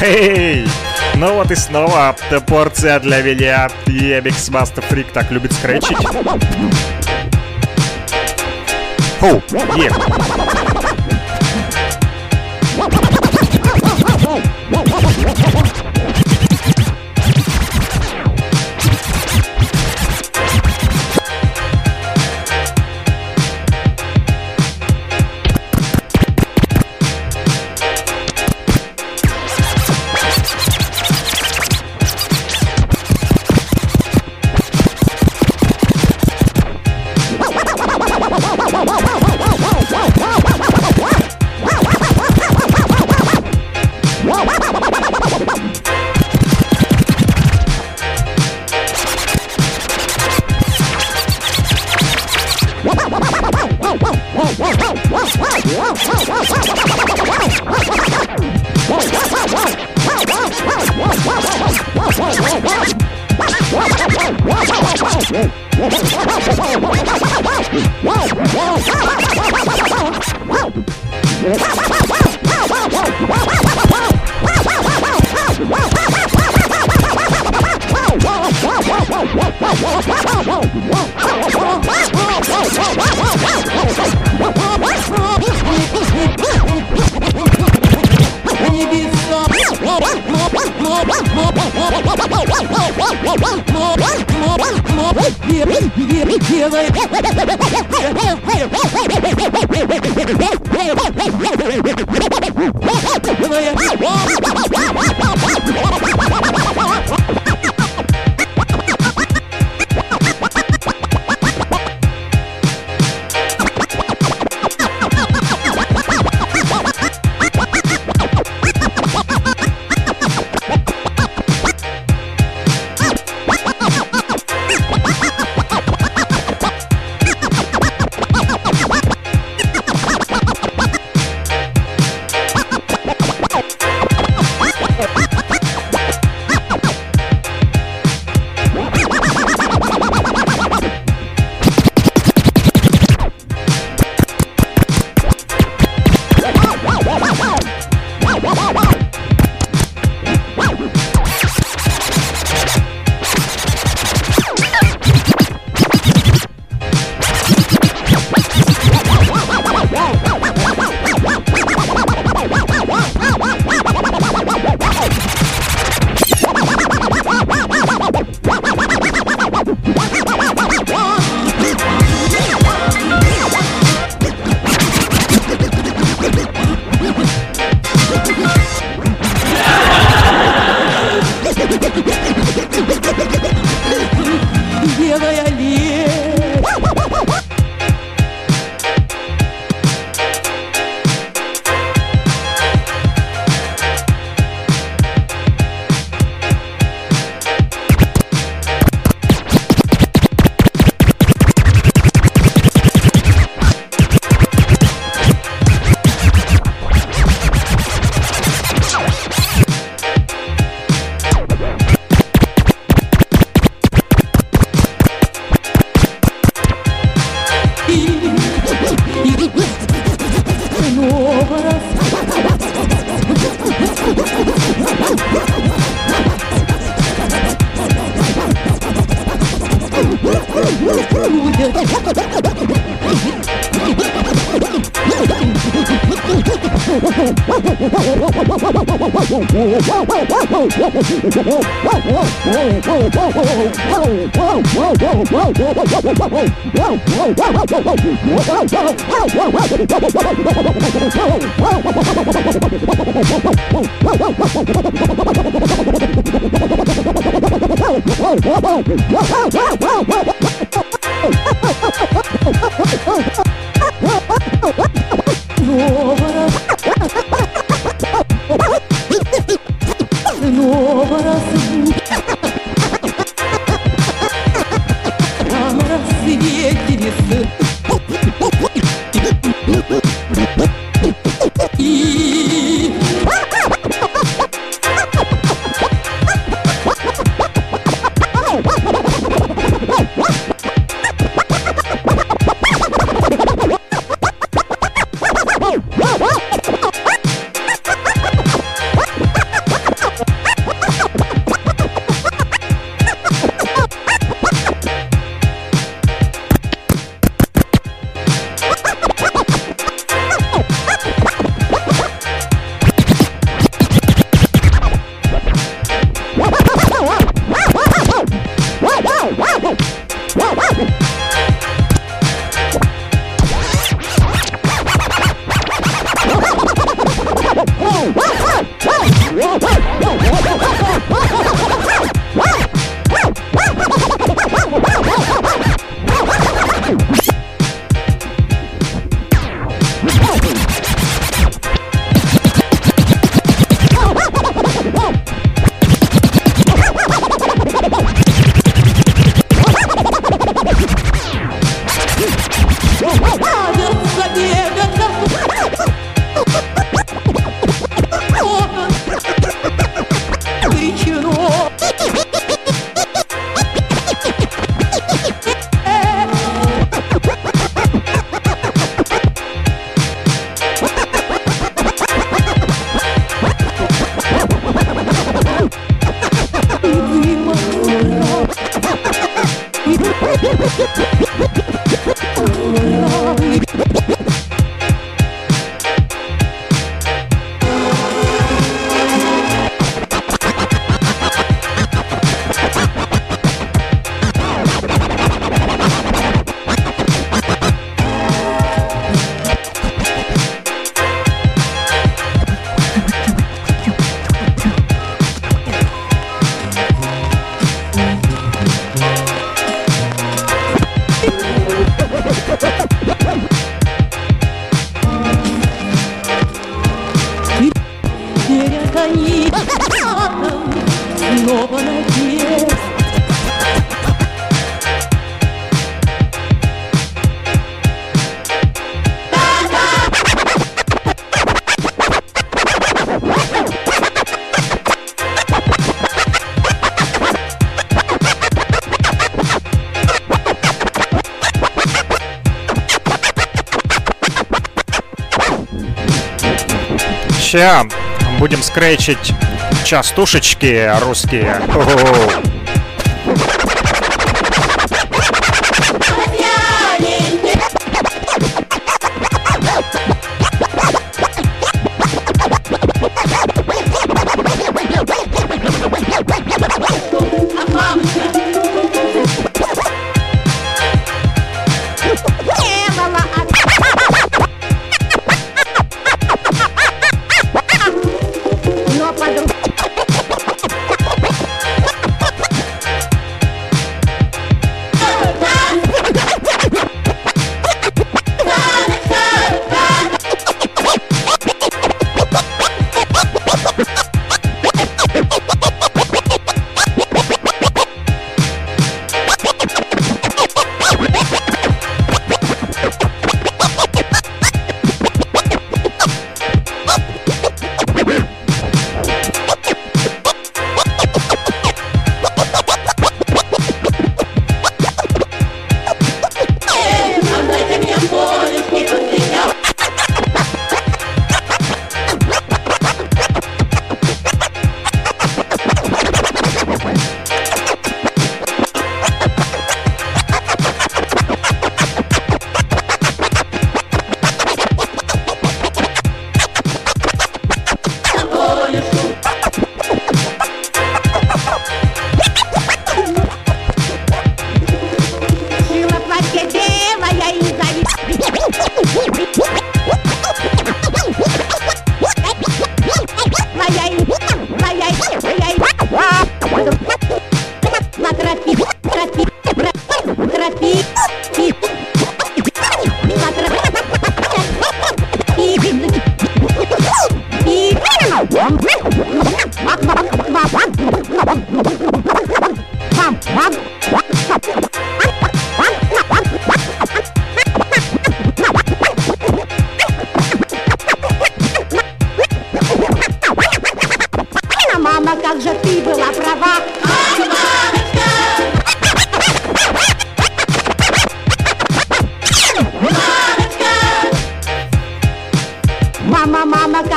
Эй! Ну вот и снова порция для меня. Емикс Master Freak так любит скретчить. Оу, е. снова Ща будем скретчить частушечки русские. Хо-хо-хо.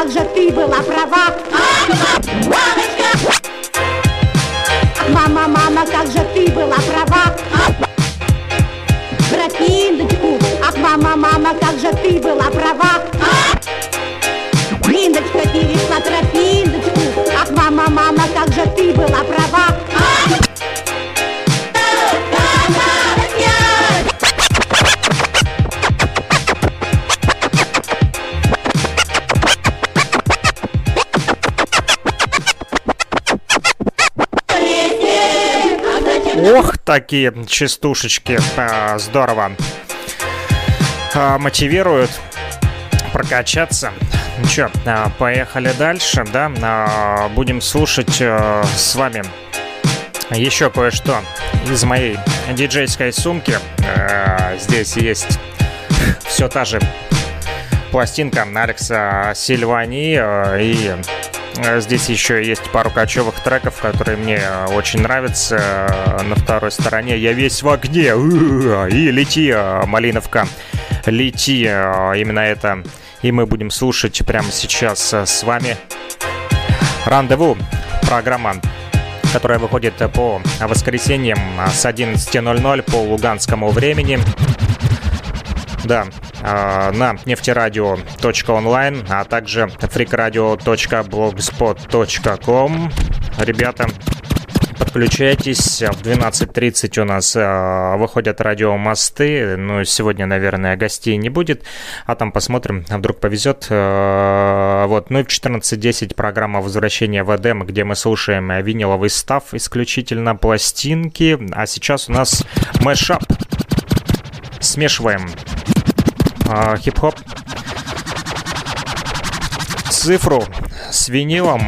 Как же ты была права! Мама, мама, как же ты была права! Тропиндочку, ах, мама, мама, как же ты была права! Линдочка перешла тропиндочку, ах, мама, мама, как же ты была права! Такие частушечки. А, здорово. А, мотивируют прокачаться. Ну чё, а, поехали дальше, да? А, будем слушать а, с вами еще кое-что из моей диджейской сумки. А, здесь есть все та же пластинка Алекса Сильвани и Здесь еще есть пару кочевых треков, которые мне а, очень нравятся. А, На второй стороне «Я весь в огне» и «Лети, а, Малиновка». «Лети» а, именно это и мы будем слушать прямо сейчас а, с вами. Рандеву. Программа которая выходит по воскресеньям а, с 11.00 по луганскому времени. Да, э, на нефтерадио.онлайн, а также freakradio.blogspot.com. Ребята, подключайтесь. В 12.30 у нас э, выходят радиомосты. Ну, сегодня, наверное, гостей не будет. А там посмотрим, а вдруг повезет. Э, вот. Ну и в 14.10 программа «Возвращение в Эдем», где мы слушаем виниловый став, исключительно пластинки. А сейчас у нас мэшап. Смешиваем э, хип-хоп цифру с винилом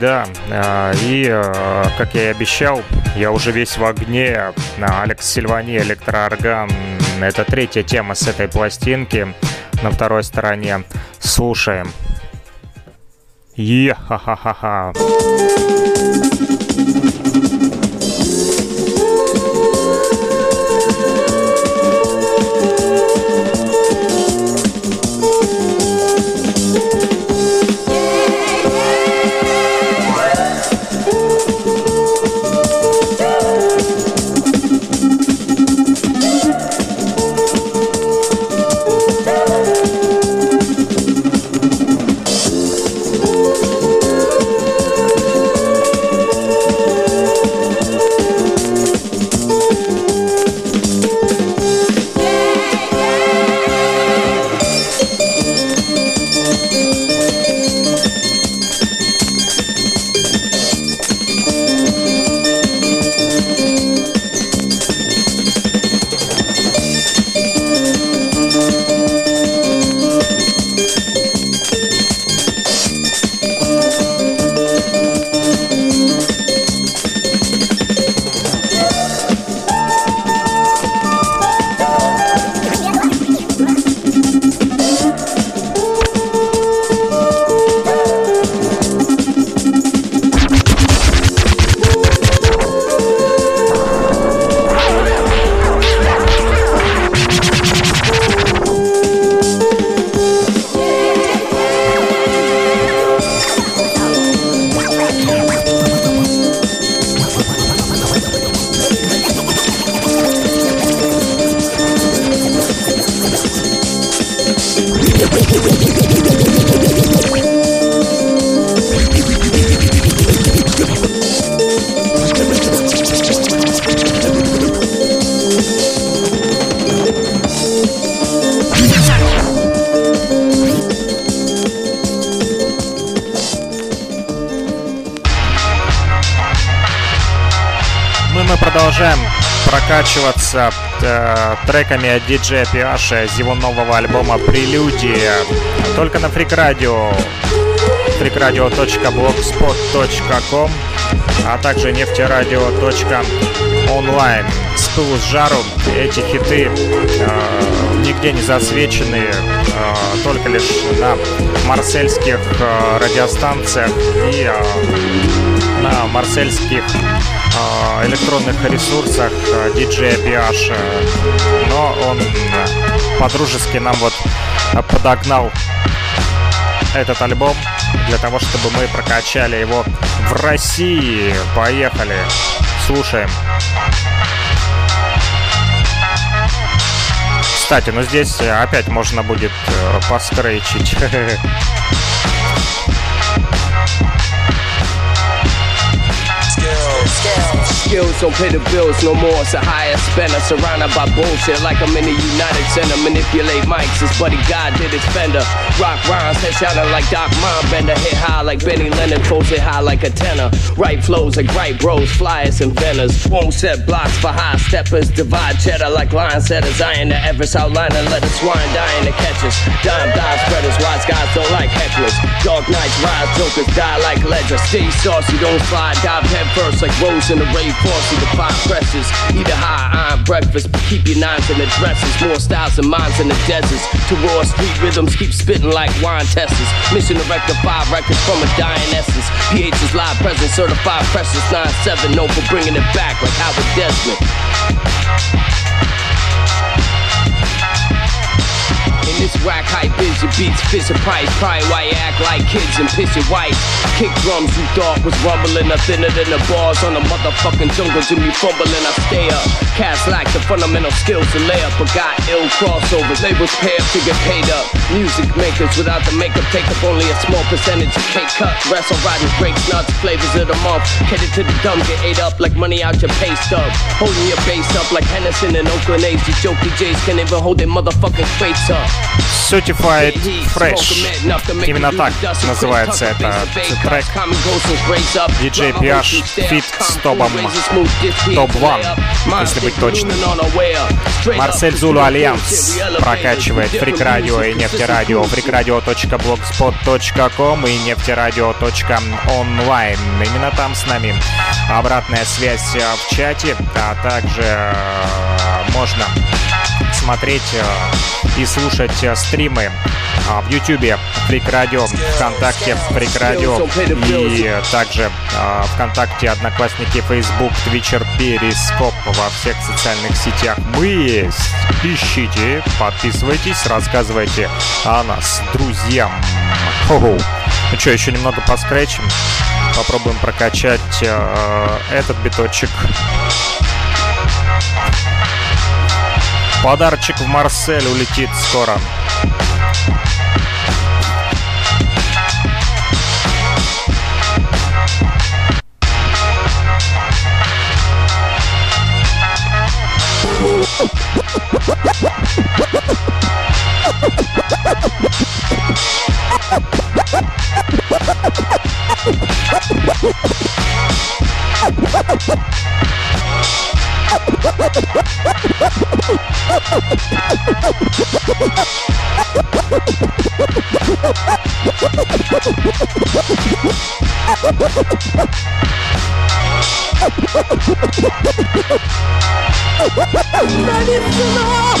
да. А, и, э, как я и обещал, я уже весь в огне. Алекс Сильвани, электроорган. Это третья тема с этой пластинки. На второй стороне слушаем. Е-ха-ха-ха-ха. Треками от диджея Пиаша из его нового альбома «Прелюдия» только на Freak Radio. Freakradio.blogspot.com а также нефтерадио.онлайн с пылу с жару. Эти хиты э, нигде не засвечены э, только лишь на марсельских э, радиостанциях и э, на марсельских Э, электронных ресурсах DJ э, PH. Но он э, подружески нам вот подогнал этот альбом для того, чтобы мы прокачали его в России. Поехали, слушаем. Кстати, ну здесь опять можно будет поскрейчить. skills don't pay the bills no more. It's a higher spender, surrounded by bullshit like I'm in the United Center. Manipulate mics, his buddy God did his fender. Rock rhymes, head shouting like Doc Bender Hit high like Benny Lennon, throws it high like a tenor. Right flows like right bros, flyers, inventors. Won't set blocks for high steppers. Divide cheddar like line setters. Iron the Everest outline and let the swine in the catches. Dime dime spreaders, wise guys don't like hecklers. Dark nights rise, jokers die like ledgers. Stay saucy, don't slide, dive head first like Rose in the rave force the five presses. Eat a high iron breakfast, but keep your nines in the dresses. More styles and minds in the deserts. To raw street rhythms, keep spitting like wine testers. Mission to rectify records from a dying essence. PH's live presence, certified precious 9-7, known for bringing it back like Howard Desmond. This whack hype is your beats, Fisher Price. Probably why you act like kids and piss your white. Kick drums you thought was rumbling, are thinner than the bars on the motherfucking jungle. Jim, you fumbling, I stay up. Cast lack the fundamental skills to lay up, but got ill crossovers. Labels up to get paid up. Music makers without the makeup take up only a small percentage of cake cut. Wrestle riding breaks, nuts, flavors of the month. Headed to the dumb, get ate up like money out your pay stub. Holding your base up like Henderson and Oakland A's. These jokey J's can't even hold their motherfucking face up. Certified Fresh. Именно так называется этот трек. DJ PH Fit с Тобом Топ 1, если быть точным. Марсель Зулу Альянс прокачивает Фрик Радио и Нефтерадио. freakradio.blogspot.com и нефтерадио.онлайн. Именно там с нами обратная связь в чате, а также э, можно смотреть э, и слушать э, стримы а, в YouTube Фрик Радио, ВКонтакте Фрик Радио и также а, ВКонтакте, Одноклассники, Facebook, Твичер, Перископ во всех социальных сетях. Мы есть. Ищите, подписывайтесь, рассказывайте о нас друзьям. Хо-хо. Ну что, еще немного поскречим. Попробуем прокачать э, этот биточек. Подарочек в Марсель улетит скоро. Tradicional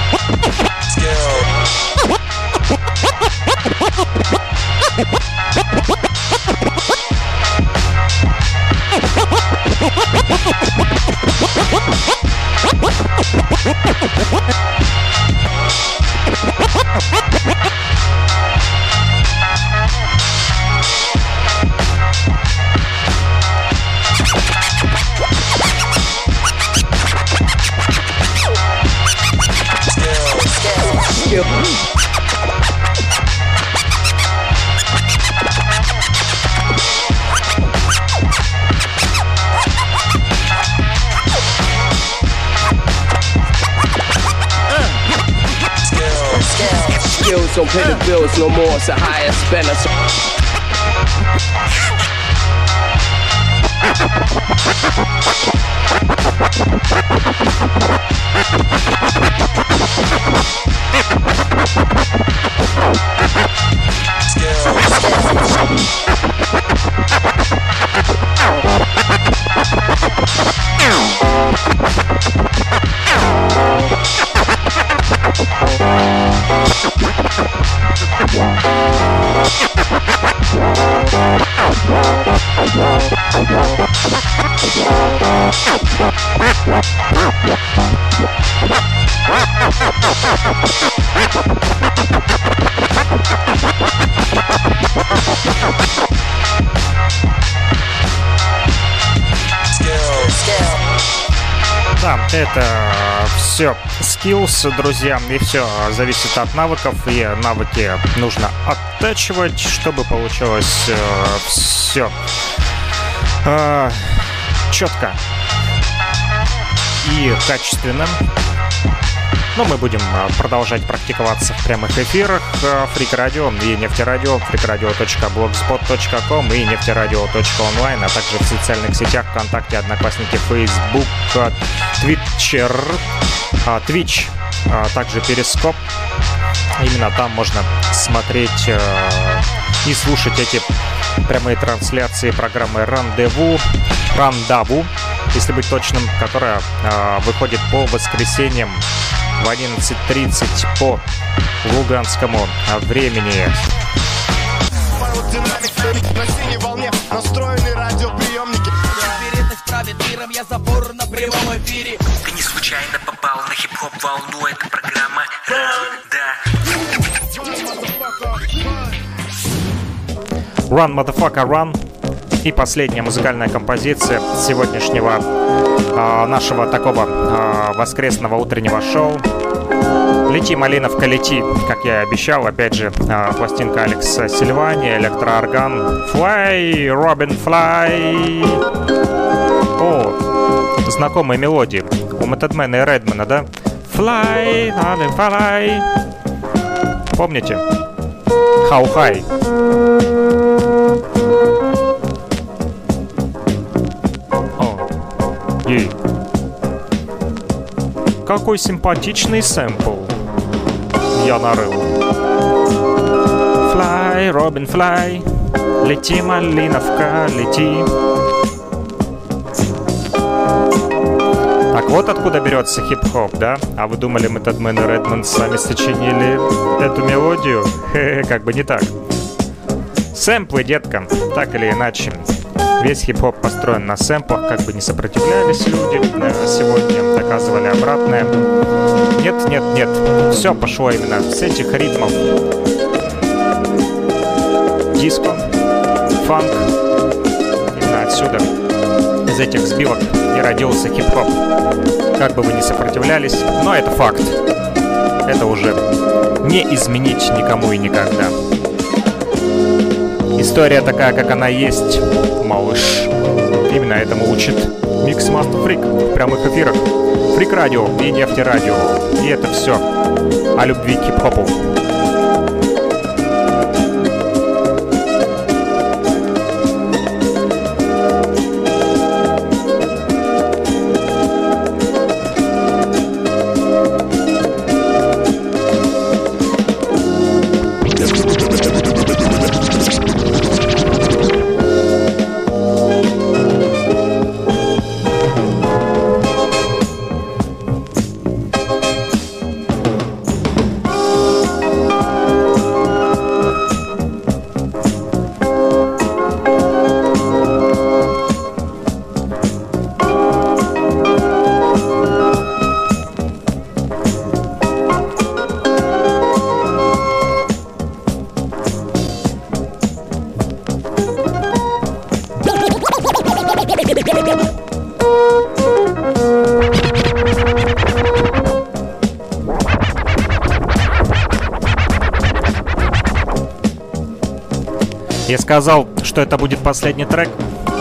pay the bills no more, it's a higher spender. So Ha ha ha ha! Да, это все skills, друзья, и все зависит от навыков, и навыки нужно оттачивать, чтобы получилось э, все э, четко и качественно. Но мы будем а, продолжать практиковаться в прямых эфирах Фрик Радио и Нефтерадио, freakradio.blogspot.com и нефтерадио.онлайн, а также в социальных сетях ВКонтакте, Одноклассники, Facebook, Twitcher, Twitch, а, также Перископ. Именно там можно смотреть а, и слушать эти прямые трансляции программы «Рандеву», «Рандаву», если быть точным, которая выходит по воскресеньям в 11.30 по луганскому времени. На синей волне настроены радиоприемники Вероятность правит миром, я забор на прямом эфире Ты не случайно попал на хип-хоп волну, это программа да Run, motherfucker, run и последняя музыкальная композиция сегодняшнего э, нашего такого э, воскресного утреннего шоу. Лети, Малиновка, лети, как я и обещал, опять же, э, пластинка Алекса Сильвани, электроорган Fly, Робин Fly. О, знакомые мелодии у Методмена и Редмана, да? Fly, Робин Fly. Помните? How High. Ей. Какой симпатичный сэмпл я нарыл. Fly, Робин, fly, лети, малиновка, лети. Так вот откуда берется хип-хоп, да? А вы думали, мы Тадмен и Редмонд сами сочинили эту мелодию? Хе-хе, как бы не так. Сэмплы, детка, так или иначе. Весь хип-хоп построен на сэмплах, как бы не сопротивлялись люди сегодня, доказывали обратное. Нет, нет, нет, все пошло именно с этих ритмов. Диско, фанк, именно отсюда, из этих сбивок и родился хип-хоп. Как бы вы не сопротивлялись, но это факт. Это уже не изменить никому и никогда. История такая, как она есть, малыш. Именно этому учит Микс Master Freak в прямых эфирах. Фрик Радио и Нефти Радио. И это все о любви к хип-хопу. Сказал, что это будет последний трек.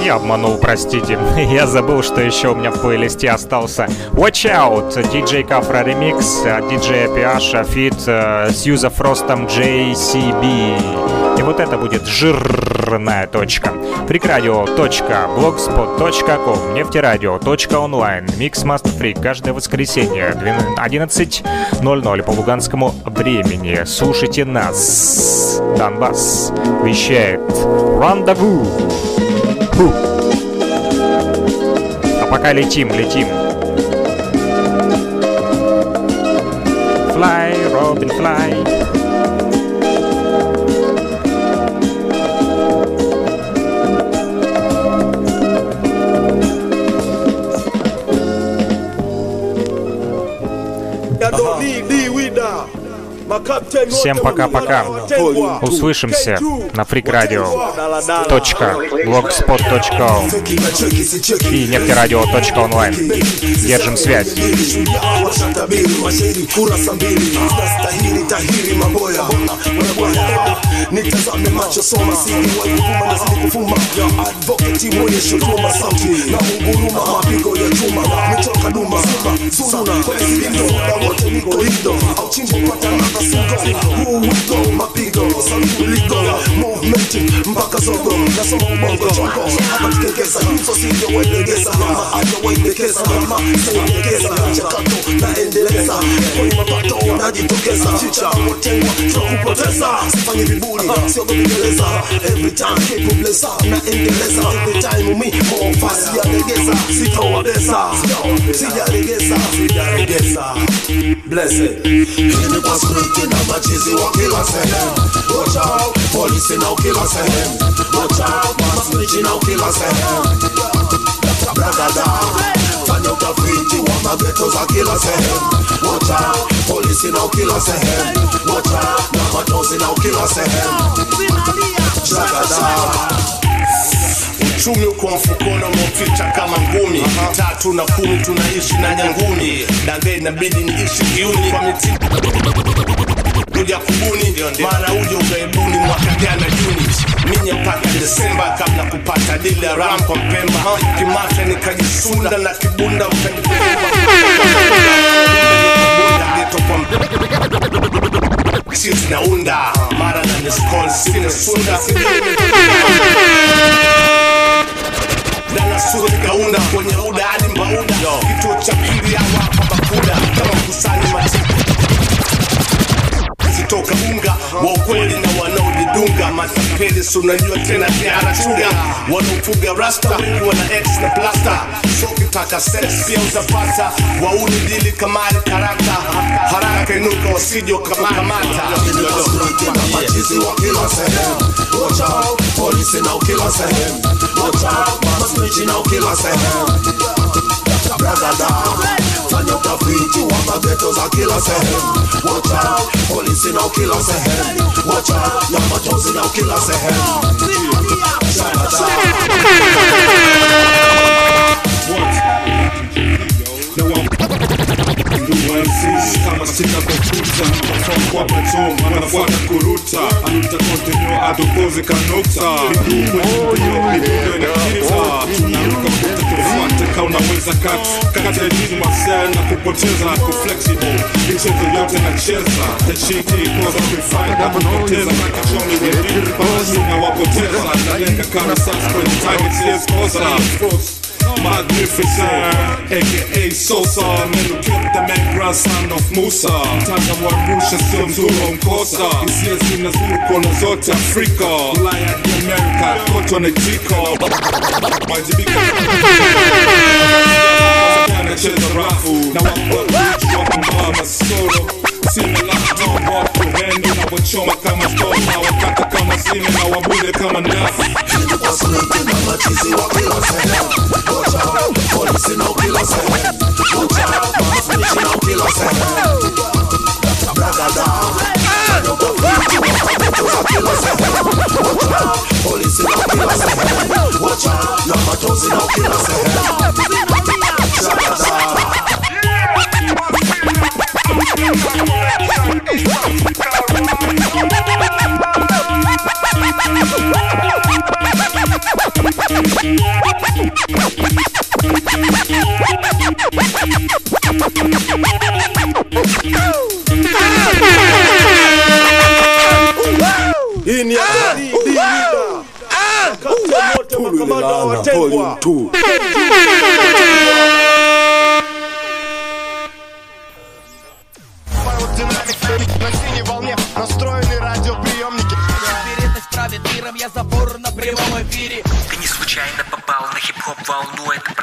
Я обманул, простите. Я забыл, что еще у меня в плейлисте остался Watch Out, DJ Kafra Remix, DJ Piasha Fit, Сьюза Фростом JCB. И вот это будет жирная точка. freakradio.blogspot.com нефтерадио.онлайн Микс Master Freak каждое воскресенье 11.00 по луганскому времени. Слушайте нас. Донбасс вещает Рандеву. А пока летим, летим. Fly, Robin, fly. Всем пока-пока. Услышимся на freakradio.blogspot.com и нефтерадио.онлайн. Держим связь. nitazame macho soma sikiwai kuvuma na sidi kufuma advocate mwonyesho tuma sauti na unguruma mapigo ya chuma michoka duma zima zuruna kwenye zilindo muda wote niko lindo au chimbo zasługą Mu łydką ma pigą, sami ligą Mów męczyk, baka sogą Na sobą mogą ciągą Awać nie kiesa, co sinyo łajny kiesa Mama, a nie łajny kiesa Mama, co nie kiesa Kacia kato, na endeleza, Pojma pato, na di to kiesa Chicha, motengwa, trochu potesa Sifanie wibuli, siogo widelesa Every time, kipu blesa Na endeleza every time mi Mo fasi ya negesa, sito wabesa Sito wabesa, sija negesa siya negesa blessed. Any was looking my cheesy walk, kill a. Watch out, police now kill us a. Watch out, mass snitching now kill us a. Brother down, turn feet, you want my ghettos a kill us a. Watch out, police now kill us a. Watch out, number dozen now kill us a. Brother down. Uchumi uko mfukoni umeficha kama ngumi. Tatu na kumi tunaishi na nyangumi dange inabidi niishi kiuni. Kwa miti ya kubuni. Mara uje ugaibuni mwaka jana juni. Minye mpaka desemba kabla kupata dili ya ram kwa mpemba. Kimata nikajisunda na kibunda sisi naunda mara na niskol sina sunda danasuri kaunda kwenye uda hadi mbauda kituo cha pili ya wapa bakuda. Kama kusani matiku zitoka unga. Wa ukweli na wanaojidunga. Matapeli sunajua tena kiarachuga wanaofuga rasta. Wengi wana x na plasta. So kitaka sex pia utapata. Wauni dili kamari karata. Haraka inuka wasijo kamakamata machizi wa kila sehemu watch out polisi na kila sehemu original killer say hell. Brother down, turn up the feet, you want the aqui lá serra. Watch out, polícia não our killer say. Watch out, Yamatos in our killer say hell. Numersis kama sita konkursa Fokwa beton, wanafuata kuruta Anuta kontinyo, adopoze kanokta Migumu, migumu, migumu na kiza Tunaruka kuta tufuate ka unaweza kat Kata nini masaya na kupoteza Ko flexible, michezo yote na cheza Tashiti, koza kufaida kupoteza Kaka chomi ngediri, basi na wapoteza Nalenga kama sasa kwenye target, yes, koza Sports magnificent AKA Sosa Meloköpte med brasan of Musa Taggar var brorsans dumdum Kåsa Vi i Amerika, kotone chiko Majibika Wanacheza rafu na wapo Wapo mama Similar robo Kupenda unapochoma kama stoma Wakaka kama simi I wabule kama ndafu Tukwasuluti na now I kila sehemu Kocha hao polisi na ukila sehemu Kocha hao mafishi na ukila sehemu Braga down Polisi na ukila sehemu Kocha hao na matozi na ukila sehemu Braga down настроены радиоприемники. Уверенность правит миром, я забор на прямом эфире случайно попал на хип-хоп волну, это